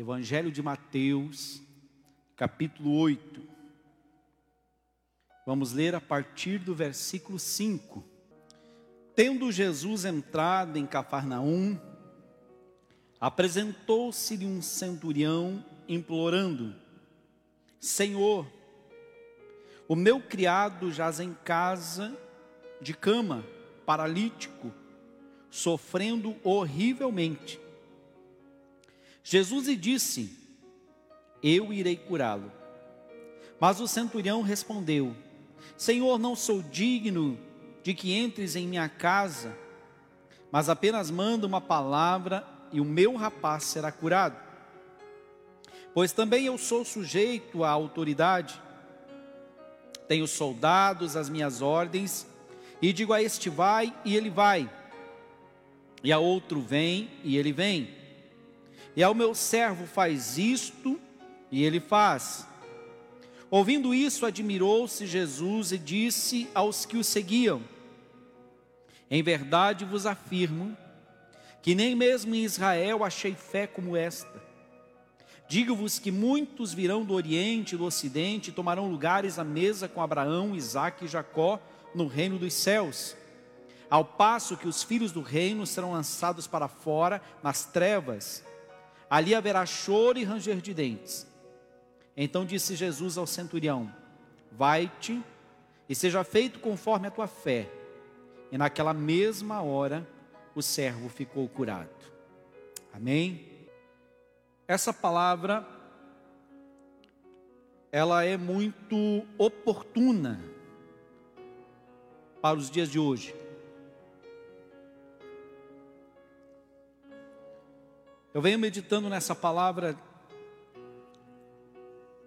Evangelho de Mateus, capítulo 8. Vamos ler a partir do versículo 5. Tendo Jesus entrado em Cafarnaum, apresentou-se-lhe um centurião implorando: Senhor, o meu criado jaz em casa de cama, paralítico, sofrendo horrivelmente. Jesus lhe disse: Eu irei curá-lo. Mas o centurião respondeu: Senhor, não sou digno de que entres em minha casa, mas apenas manda uma palavra e o meu rapaz será curado. Pois também eu sou sujeito à autoridade, tenho soldados às minhas ordens, e digo a este vai e ele vai, e a outro vem e ele vem, e ao meu servo faz isto e ele faz. Ouvindo isso, admirou-se Jesus e disse aos que o seguiam: Em verdade vos afirmo que nem mesmo em Israel achei fé como esta. Digo-vos que muitos virão do Oriente e do Ocidente e tomarão lugares à mesa com Abraão, Isaque e Jacó no reino dos céus. Ao passo que os filhos do reino serão lançados para fora nas trevas, ali haverá choro e ranger de dentes. Então disse Jesus ao centurião: Vai-te e seja feito conforme a tua fé. E naquela mesma hora o servo ficou curado. Amém? Essa palavra ela é muito oportuna para os dias de hoje. Eu venho meditando nessa palavra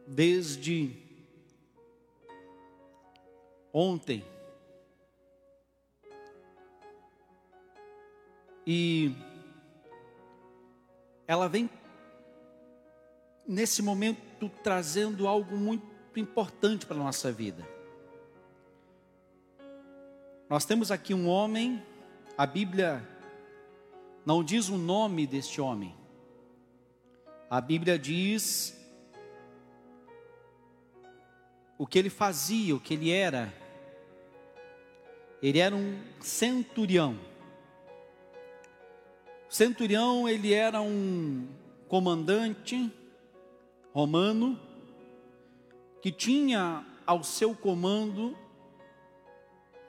desde ontem. E ela vem nesse momento trazendo algo muito importante para a nossa vida. Nós temos aqui um homem, a Bíblia não diz o nome deste homem. A Bíblia diz o que ele fazia, o que ele era. Ele era um centurião. Centurião, ele era um comandante romano que tinha ao seu comando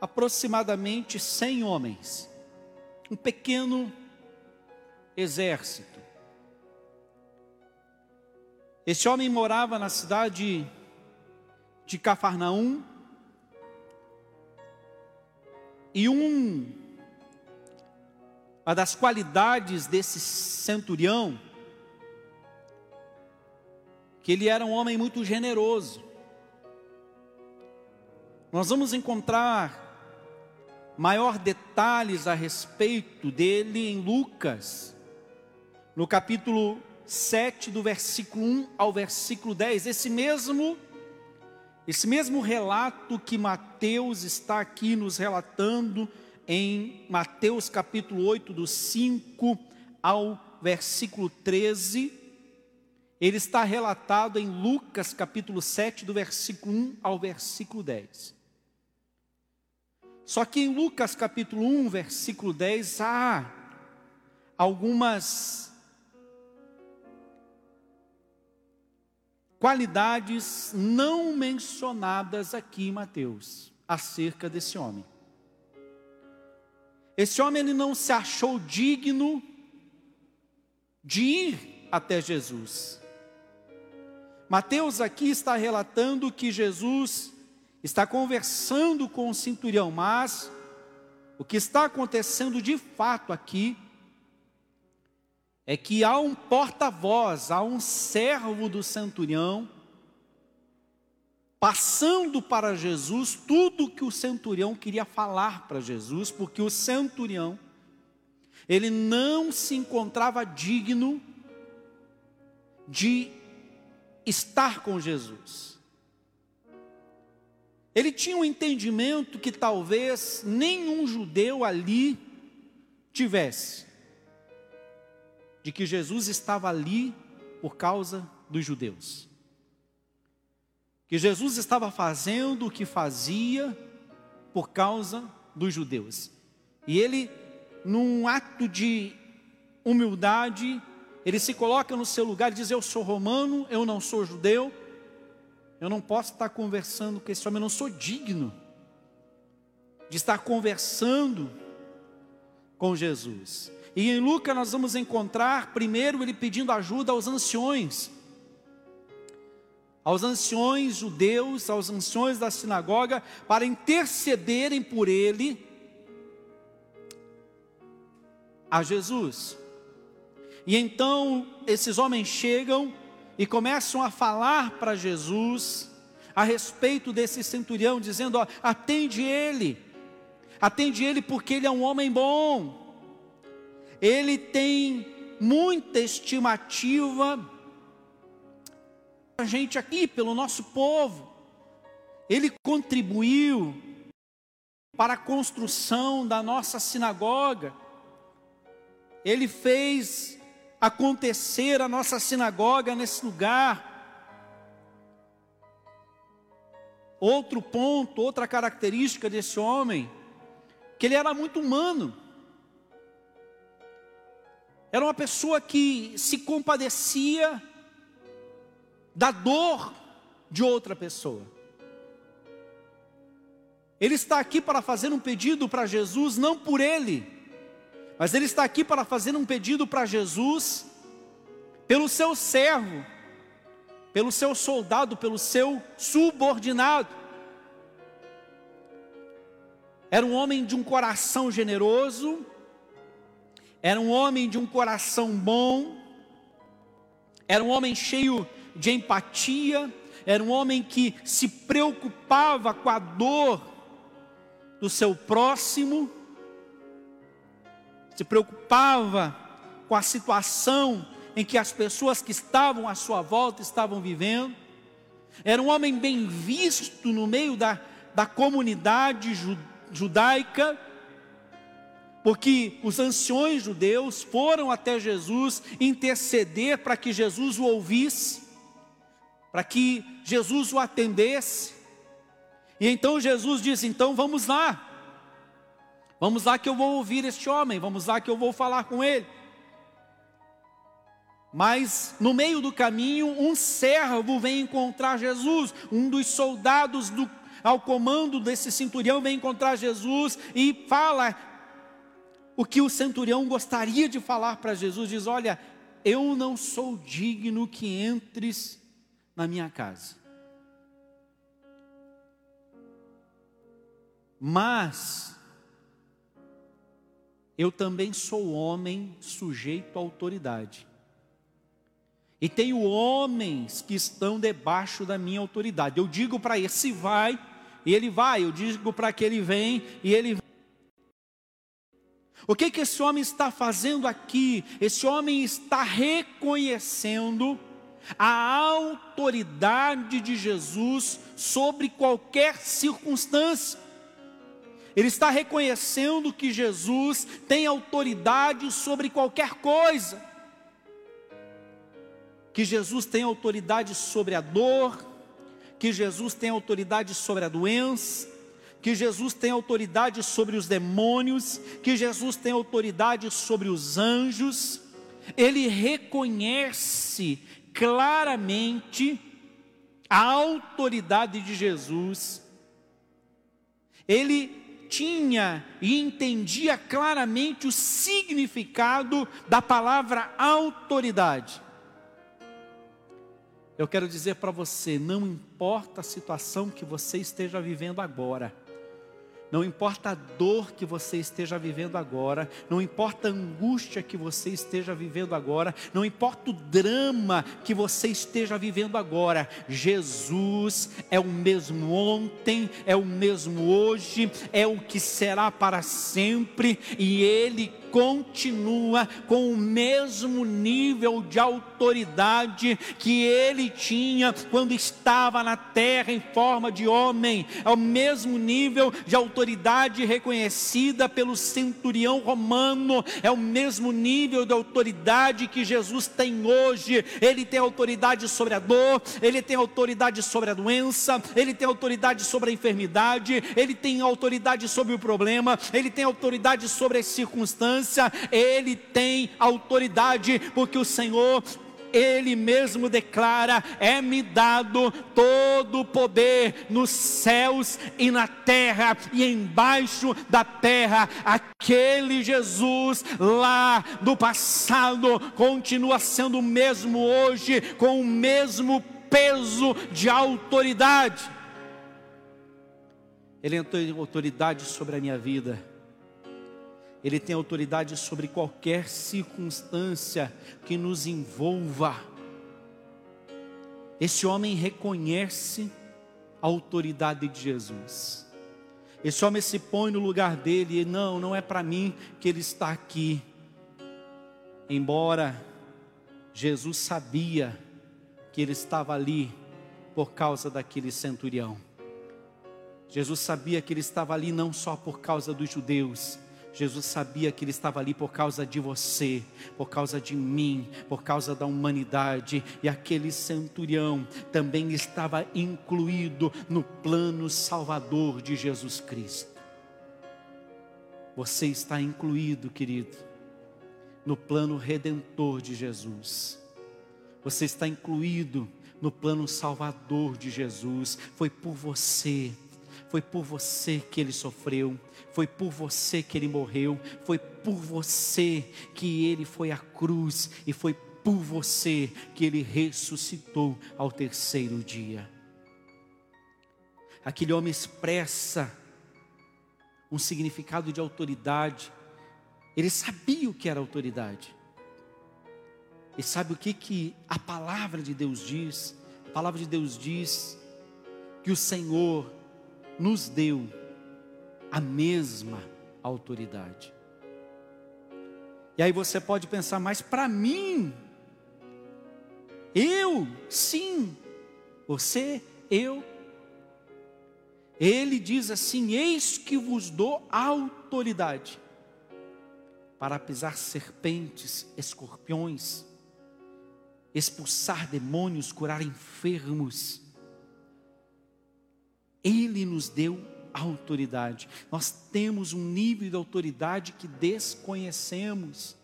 aproximadamente 100 homens, um pequeno exército. Este homem morava na cidade de Cafarnaum e um, uma das qualidades desse centurião que ele era um homem muito generoso. Nós vamos encontrar maior detalhes a respeito dele em Lucas, no capítulo 7, do versículo 1 ao versículo 10. Esse mesmo esse mesmo relato que Mateus está aqui nos relatando em Mateus capítulo 8, do 5 ao versículo 13, ele está relatado em Lucas capítulo 7, do versículo 1 ao versículo 10. Só que em Lucas capítulo 1, versículo 10, há algumas qualidades não mencionadas aqui em Mateus acerca desse homem. Esse homem ele não se achou digno de ir até Jesus. Mateus aqui está relatando que Jesus está conversando com o centurião, mas o que está acontecendo de fato aqui é que há um porta-voz, há um servo do centurião, passando para Jesus tudo o que o centurião queria falar para Jesus, porque o centurião, ele não se encontrava digno de estar com Jesus. Ele tinha um entendimento que talvez nenhum judeu ali tivesse, de que Jesus estava ali por causa dos judeus. Que Jesus estava fazendo o que fazia por causa dos judeus. E ele, num ato de humildade, ele se coloca no seu lugar e diz: Eu sou romano, eu não sou judeu, eu não posso estar conversando com esse homem, eu não sou digno de estar conversando com Jesus. E em Lucas nós vamos encontrar, primeiro, ele pedindo ajuda aos anciões, aos anciões judeus, aos anciões da sinagoga, para intercederem por ele a Jesus. E então esses homens chegam e começam a falar para Jesus a respeito desse centurião, dizendo: ó, atende ele, atende ele porque ele é um homem bom, ele tem muita estimativa a gente aqui, pelo nosso povo, ele contribuiu para a construção da nossa sinagoga, ele fez acontecer a nossa sinagoga nesse lugar. Outro ponto, outra característica desse homem, que ele era muito humano. Era uma pessoa que se compadecia da dor de outra pessoa. Ele está aqui para fazer um pedido para Jesus, não por ele, mas ele está aqui para fazer um pedido para Jesus, pelo seu servo, pelo seu soldado, pelo seu subordinado. Era um homem de um coração generoso, era um homem de um coração bom, era um homem cheio de empatia, era um homem que se preocupava com a dor do seu próximo. Se preocupava com a situação em que as pessoas que estavam à sua volta estavam vivendo. Era um homem bem visto no meio da, da comunidade judaica, porque os anciões judeus foram até Jesus interceder para que Jesus o ouvisse, para que Jesus o atendesse. E então Jesus disse: então vamos lá, Vamos lá que eu vou ouvir este homem, vamos lá que eu vou falar com ele. Mas no meio do caminho, um servo vem encontrar Jesus, um dos soldados do, ao comando desse centurião vem encontrar Jesus e fala o que o centurião gostaria de falar para Jesus: diz, Olha, eu não sou digno que entres na minha casa. Mas eu também sou homem sujeito à autoridade. E tenho homens que estão debaixo da minha autoridade. Eu digo para esse vai, e ele vai. Eu digo para aquele vem, e ele vem. O que, que esse homem está fazendo aqui? Esse homem está reconhecendo a autoridade de Jesus sobre qualquer circunstância. Ele está reconhecendo que Jesus tem autoridade sobre qualquer coisa. Que Jesus tem autoridade sobre a dor, que Jesus tem autoridade sobre a doença, que Jesus tem autoridade sobre os demônios, que Jesus tem autoridade sobre os anjos. Ele reconhece claramente a autoridade de Jesus. Ele tinha e entendia claramente o significado da palavra autoridade. Eu quero dizer para você: não importa a situação que você esteja vivendo agora, não importa a dor que você esteja vivendo agora, não importa a angústia que você esteja vivendo agora, não importa o drama que você esteja vivendo agora, Jesus é o mesmo ontem, é o mesmo hoje, é o que será para sempre, e Ele continua com o mesmo nível de autoridade que ele tinha quando estava na terra em forma de homem, é o mesmo nível de autoridade reconhecida pelo centurião romano, é o mesmo nível de autoridade que Jesus tem hoje. Ele tem autoridade sobre a dor, ele tem autoridade sobre a doença, ele tem autoridade sobre a enfermidade, ele tem autoridade sobre o problema, ele tem autoridade sobre a ele tem autoridade, porque o Senhor ele mesmo declara: é-me dado todo o poder nos céus e na terra e embaixo da terra. Aquele Jesus lá do passado continua sendo o mesmo hoje, com o mesmo peso de autoridade. Ele tem autoridade sobre a minha vida. Ele tem autoridade sobre qualquer circunstância que nos envolva. Esse homem reconhece a autoridade de Jesus. Esse homem se põe no lugar dele e não, não é para mim que ele está aqui. Embora Jesus sabia que ele estava ali por causa daquele centurião. Jesus sabia que ele estava ali não só por causa dos judeus, Jesus sabia que Ele estava ali por causa de você, por causa de mim, por causa da humanidade, e aquele centurião também estava incluído no plano salvador de Jesus Cristo. Você está incluído, querido, no plano redentor de Jesus. Você está incluído no plano salvador de Jesus. Foi por você foi por você que ele sofreu, foi por você que ele morreu, foi por você que ele foi à cruz e foi por você que ele ressuscitou ao terceiro dia. Aquele homem expressa um significado de autoridade. Ele sabia o que era autoridade. E sabe o que que a palavra de Deus diz? A palavra de Deus diz que o Senhor nos deu a mesma autoridade. E aí você pode pensar, mas para mim, eu, sim, você, eu. Ele diz assim: Eis que vos dou autoridade para pisar serpentes, escorpiões, expulsar demônios, curar enfermos ele nos deu autoridade. Nós temos um nível de autoridade que desconhecemos.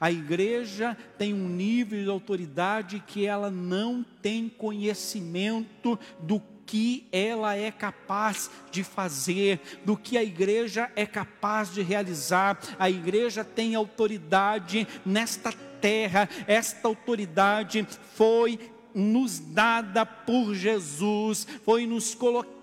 A igreja tem um nível de autoridade que ela não tem conhecimento do que ela é capaz de fazer, do que a igreja é capaz de realizar. A igreja tem autoridade nesta terra, esta autoridade foi nos dada por Jesus, foi nos colocada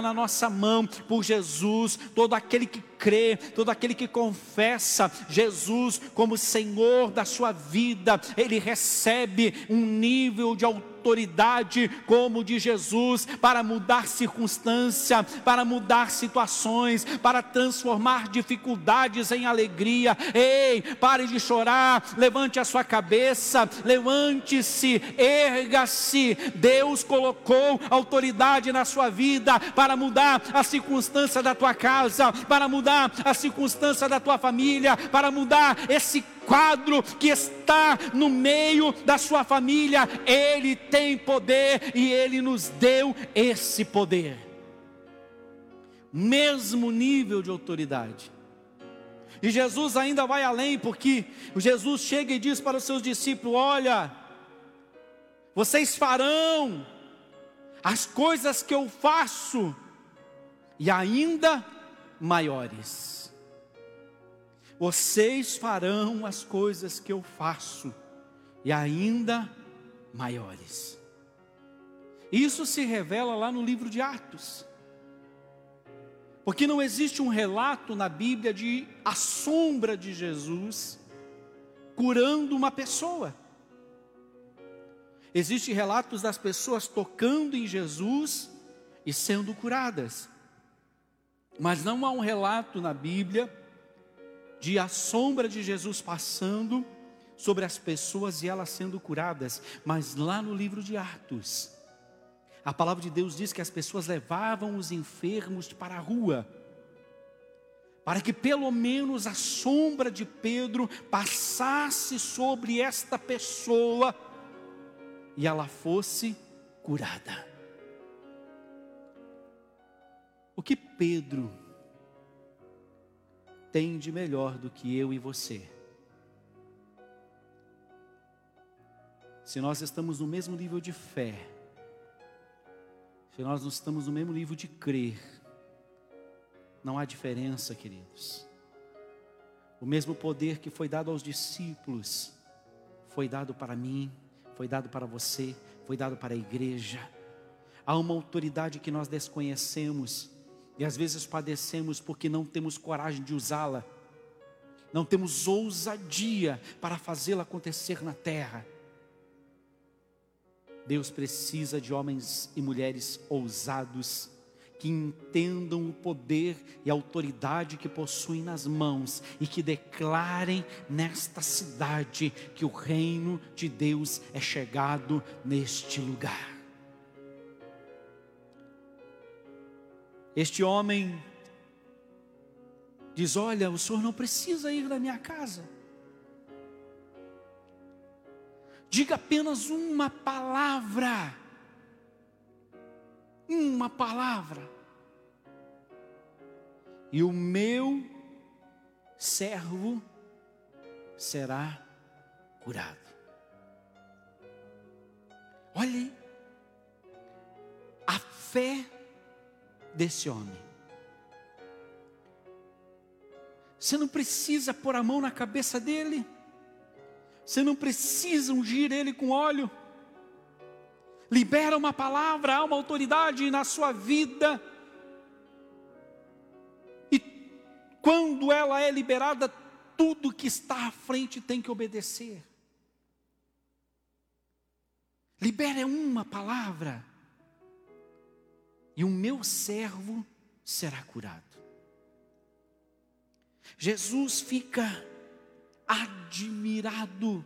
na nossa mão por Jesus. Todo aquele que crê, todo aquele que confessa Jesus como Senhor da sua vida, ele recebe um nível de autoridade autoridade como de Jesus para mudar circunstância, para mudar situações, para transformar dificuldades em alegria. Ei, pare de chorar, levante a sua cabeça, levante-se, erga-se. Deus colocou autoridade na sua vida para mudar a circunstância da tua casa, para mudar a circunstância da tua família, para mudar esse quadro que está no meio da sua família, Ele tem poder e Ele nos deu esse poder. Mesmo nível de autoridade. E Jesus ainda vai além, porque Jesus chega e diz para os seus discípulos: Olha, vocês farão as coisas que eu faço, e ainda maiores vocês farão as coisas que eu faço, e ainda maiores. Isso se revela lá no livro de Atos. Porque não existe um relato na Bíblia de a sombra de Jesus curando uma pessoa. Existem relatos das pessoas tocando em Jesus e sendo curadas. Mas não há um relato na Bíblia de a sombra de Jesus passando sobre as pessoas e elas sendo curadas, mas lá no livro de Atos, a palavra de Deus diz que as pessoas levavam os enfermos para a rua, para que pelo menos a sombra de Pedro passasse sobre esta pessoa e ela fosse curada. O que Pedro tem de melhor do que eu e você? Se nós estamos no mesmo nível de fé, se nós não estamos no mesmo nível de crer, não há diferença, queridos. O mesmo poder que foi dado aos discípulos, foi dado para mim, foi dado para você, foi dado para a igreja. Há uma autoridade que nós desconhecemos e às vezes padecemos porque não temos coragem de usá-la, não temos ousadia para fazê-la acontecer na terra. Deus precisa de homens e mulheres ousados, que entendam o poder e autoridade que possuem nas mãos e que declarem nesta cidade que o reino de Deus é chegado neste lugar. Este homem diz: Olha, o senhor não precisa ir da minha casa. Diga apenas uma palavra. Uma palavra. E o meu servo será curado. Olhe a fé desse homem. Você não precisa pôr a mão na cabeça dele. Você não precisa ungir ele com óleo. Libera uma palavra, há uma autoridade na sua vida. E quando ela é liberada, tudo que está à frente tem que obedecer. Libera uma palavra, e o meu servo será curado. Jesus fica admirado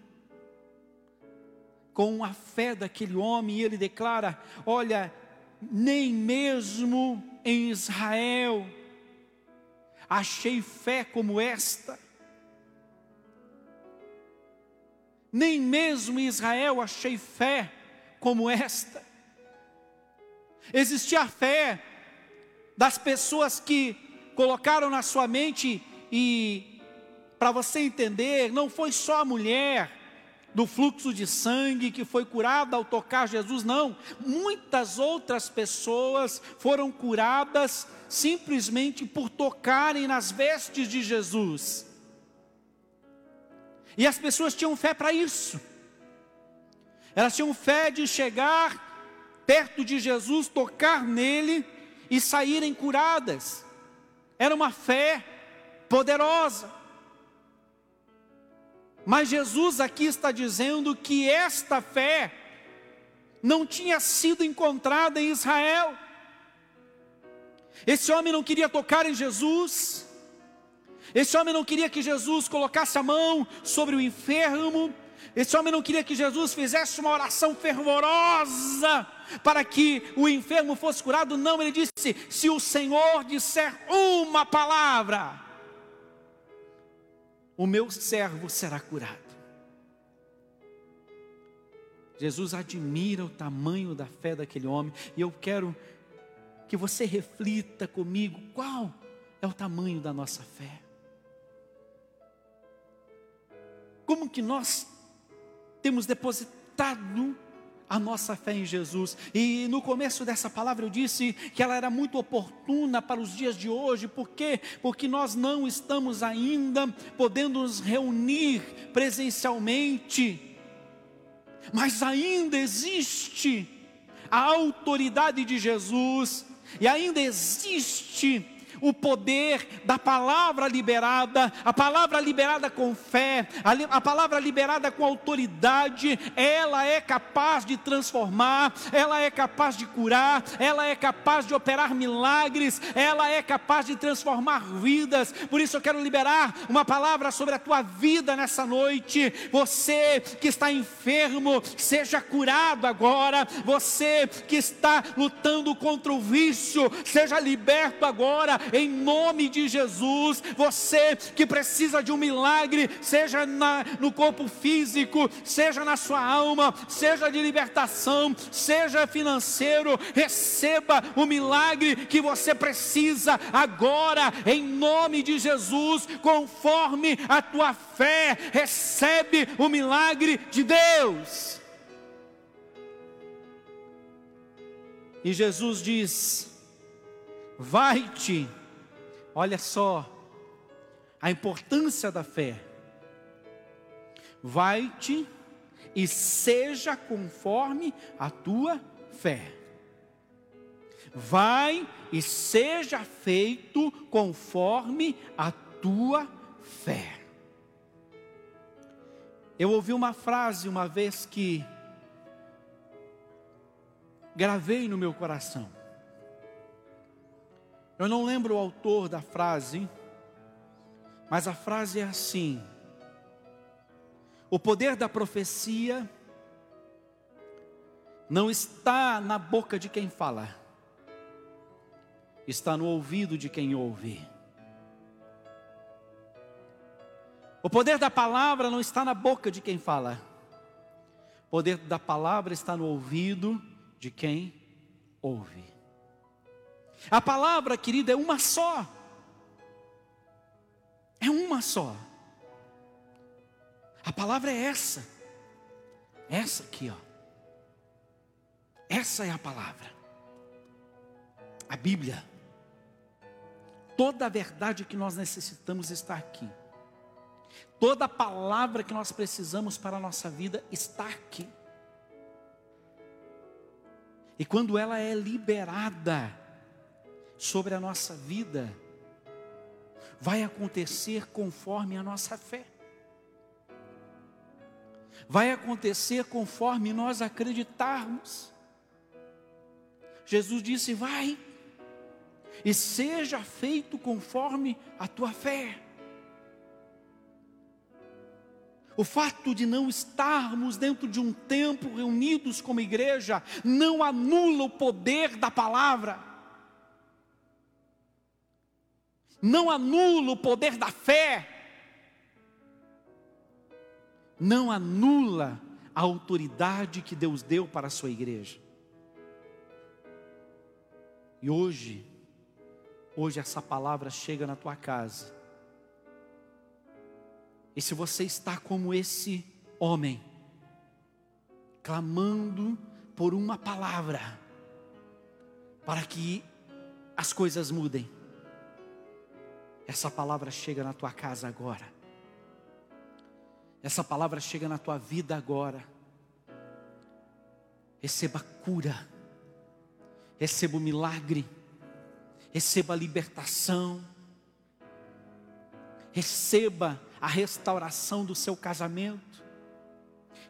com a fé daquele homem, e ele declara: Olha, nem mesmo em Israel achei fé como esta. Nem mesmo em Israel achei fé como esta. Existia a fé das pessoas que colocaram na sua mente e para você entender, não foi só a mulher do fluxo de sangue que foi curada ao tocar Jesus, não. Muitas outras pessoas foram curadas simplesmente por tocarem nas vestes de Jesus. E as pessoas tinham fé para isso. Elas tinham fé de chegar perto de Jesus, tocar nele e saírem curadas. Era uma fé poderosa. Mas Jesus aqui está dizendo que esta fé não tinha sido encontrada em Israel. Esse homem não queria tocar em Jesus. Esse homem não queria que Jesus colocasse a mão sobre o enfermo. Esse homem não queria que Jesus fizesse uma oração fervorosa para que o enfermo fosse curado. Não, ele disse: se o Senhor disser uma palavra, o meu servo será curado. Jesus admira o tamanho da fé daquele homem, e eu quero que você reflita comigo qual é o tamanho da nossa fé. Como que nós temos depositado a nossa fé em Jesus. E no começo dessa palavra eu disse que ela era muito oportuna para os dias de hoje, por quê? Porque nós não estamos ainda podendo nos reunir presencialmente, mas ainda existe a autoridade de Jesus, e ainda existe o poder da palavra liberada, a palavra liberada com fé, a, a palavra liberada com autoridade, ela é capaz de transformar, ela é capaz de curar, ela é capaz de operar milagres, ela é capaz de transformar vidas. Por isso eu quero liberar uma palavra sobre a tua vida nessa noite. Você que está enfermo, seja curado agora. Você que está lutando contra o vício, seja liberto agora em nome de Jesus. Você que precisa de um milagre, seja na, no corpo físico, seja na sua alma, seja de libertação, seja financeiro, receba o milagre que você precisa agora, em nome de Jesus, conforme a tua fé, recebe o milagre de Deus. E Jesus diz: Vai-te, olha só a importância da fé. Vai-te e seja conforme a tua fé. Vai e seja feito conforme a tua fé. Eu ouvi uma frase uma vez que gravei no meu coração. Eu não lembro o autor da frase, mas a frase é assim: O poder da profecia não está na boca de quem fala, está no ouvido de quem ouve. O poder da palavra não está na boca de quem fala, o poder da palavra está no ouvido de quem ouve. A palavra, querida, é uma só. É uma só. A palavra é essa. Essa aqui, ó. Essa é a palavra. A Bíblia. Toda a verdade que nós necessitamos está aqui. Toda a palavra que nós precisamos para a nossa vida está aqui. E quando ela é liberada sobre a nossa vida, vai acontecer conforme a nossa fé. Vai acontecer conforme nós acreditarmos. Jesus disse: Vai, e seja feito conforme a tua fé. O fato de não estarmos dentro de um templo reunidos como igreja não anula o poder da palavra. Não anula o poder da fé. Não anula a autoridade que Deus deu para a sua igreja. E hoje, hoje essa palavra chega na tua casa e se você está como esse homem, clamando por uma palavra, para que as coisas mudem, essa palavra chega na tua casa agora, essa palavra chega na tua vida agora. Receba cura, receba o milagre, receba a libertação, receba a restauração do seu casamento,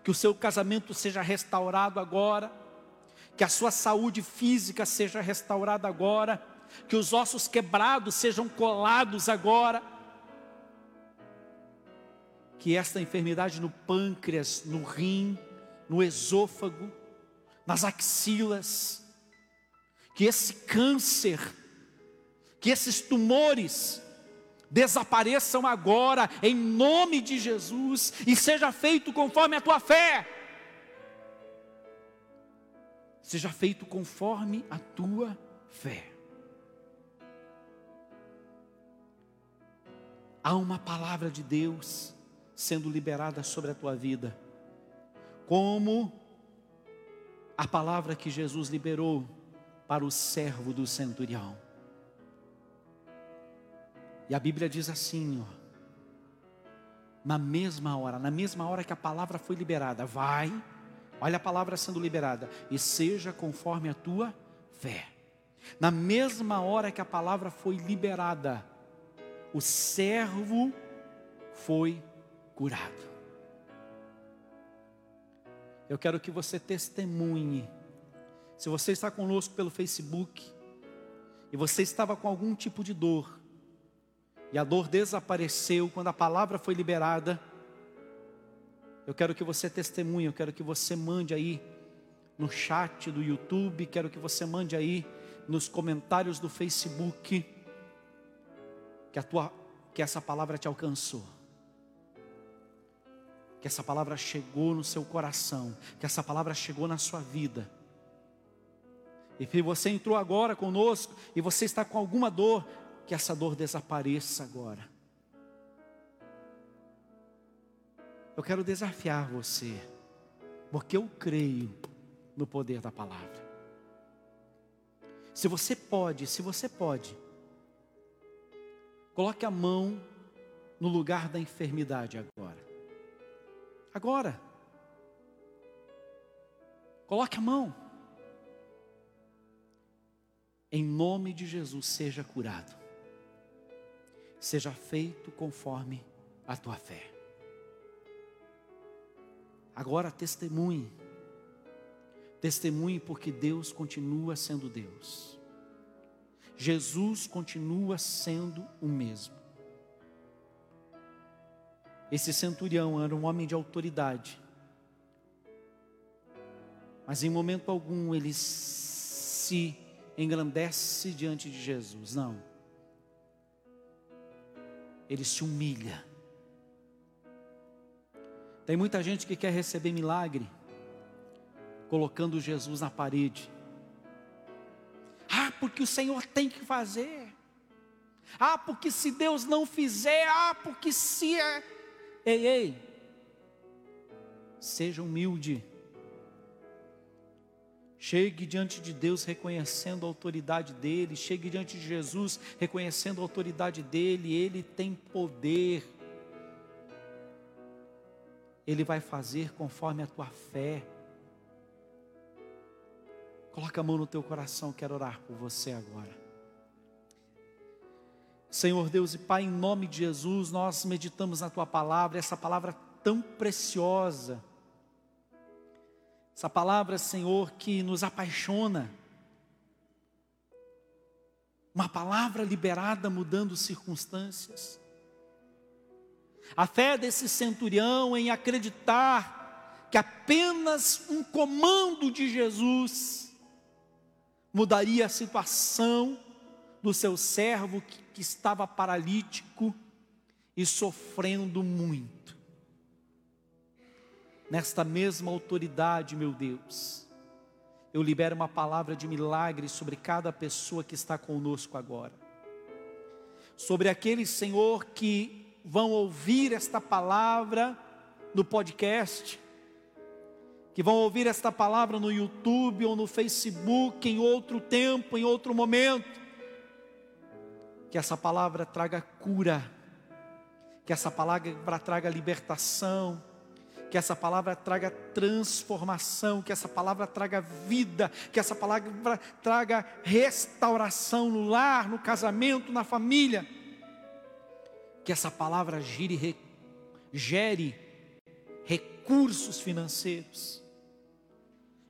que o seu casamento seja restaurado agora, que a sua saúde física seja restaurada agora, que os ossos quebrados sejam colados agora, que esta enfermidade no pâncreas, no rim, no esôfago, nas axilas, que esse câncer, que esses tumores, desapareçam agora, em nome de Jesus, e seja feito conforme a tua fé. Seja feito conforme a tua fé. Há uma palavra de Deus sendo liberada sobre a tua vida, como a palavra que Jesus liberou para o servo do centurião. E a Bíblia diz assim, ó, na mesma hora, na mesma hora que a palavra foi liberada, vai, olha a palavra sendo liberada, e seja conforme a tua fé. Na mesma hora que a palavra foi liberada, o servo foi curado. Eu quero que você testemunhe. Se você está conosco pelo Facebook e você estava com algum tipo de dor, e a dor desapareceu quando a palavra foi liberada, eu quero que você testemunhe, eu quero que você mande aí no chat do YouTube, quero que você mande aí nos comentários do Facebook que a tua que essa palavra te alcançou. Que essa palavra chegou no seu coração, que essa palavra chegou na sua vida. E se você entrou agora conosco e você está com alguma dor, que essa dor desapareça agora. Eu quero desafiar você, porque eu creio no poder da palavra. Se você pode, se você pode, coloque a mão no lugar da enfermidade agora. Agora. Coloque a mão. Em nome de Jesus, seja curado seja feito conforme a tua fé. Agora testemunhe, testemunhe porque Deus continua sendo Deus, Jesus continua sendo o mesmo. Esse centurião era um homem de autoridade, mas em momento algum ele se engrandece diante de Jesus, não ele se humilha. Tem muita gente que quer receber milagre, colocando Jesus na parede. Porque o Senhor tem que fazer. Ah, porque se Deus não fizer, ah, porque se é. Ei, ei, seja humilde. Chegue diante de Deus reconhecendo a autoridade dele, chegue diante de Jesus reconhecendo a autoridade dele, ele tem poder. Ele vai fazer conforme a tua fé. Coloca a mão no teu coração, quero orar por você agora. Senhor Deus e Pai, em nome de Jesus, nós meditamos na tua palavra, essa palavra tão preciosa essa palavra, Senhor, que nos apaixona. Uma palavra liberada mudando circunstâncias. A fé desse centurião em acreditar que apenas um comando de Jesus mudaria a situação do seu servo que, que estava paralítico e sofrendo muito nesta mesma autoridade, meu Deus, eu libero uma palavra de milagre sobre cada pessoa que está conosco agora. Sobre aqueles, Senhor, que vão ouvir esta palavra no podcast, que vão ouvir esta palavra no YouTube ou no Facebook em outro tempo, em outro momento. Que essa palavra traga cura, que essa palavra traga libertação, que essa palavra traga transformação, que essa palavra traga vida, que essa palavra traga restauração no lar, no casamento, na família. Que essa palavra gire, gere recursos financeiros.